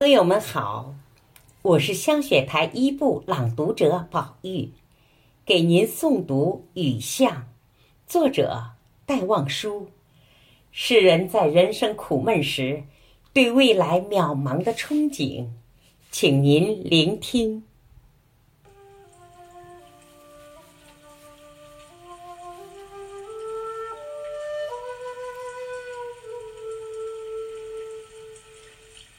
朋友们好，我是香雪台一部朗读者宝玉，给您诵读《雨巷》，作者戴望舒。世人在人生苦闷时，对未来渺茫的憧憬，请您聆听。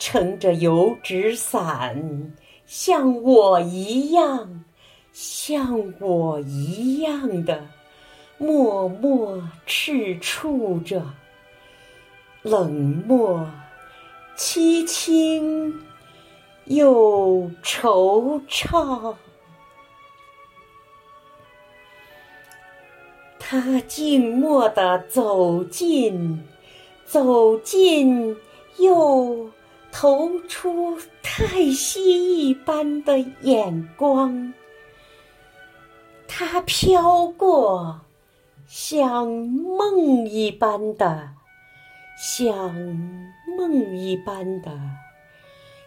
撑着油纸伞，像我一样，像我一样的默默赤触着，冷漠、凄清又惆怅。他静默地走近，走近又。投出太息一般的眼光，它飘过，像梦一般的，像梦一般的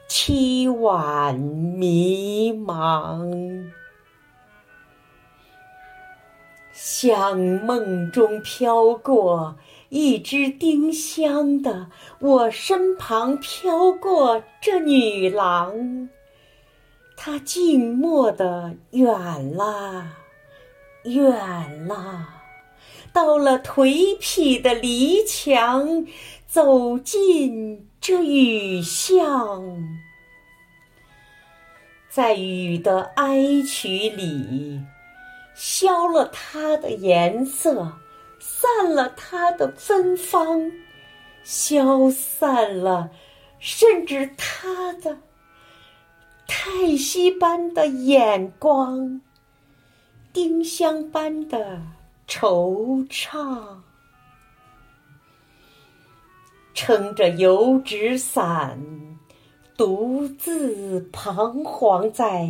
凄婉迷茫，像梦中飘过。一只丁香的，我身旁飘过这女郎，她静默的远了，远了，到了颓圮的篱墙，走进这雨巷，在雨的哀曲里，消了它的颜色。散了它的芬芳，消散了，甚至它的叹息般的眼光，丁香般的惆怅。撑着油纸伞，独自彷徨在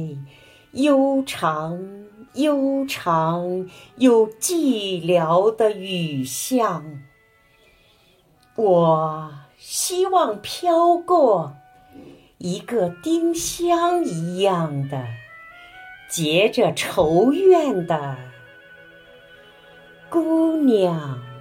悠长。悠长又寂寥的雨巷，我希望飘过一个丁香一样的结着愁怨的姑娘。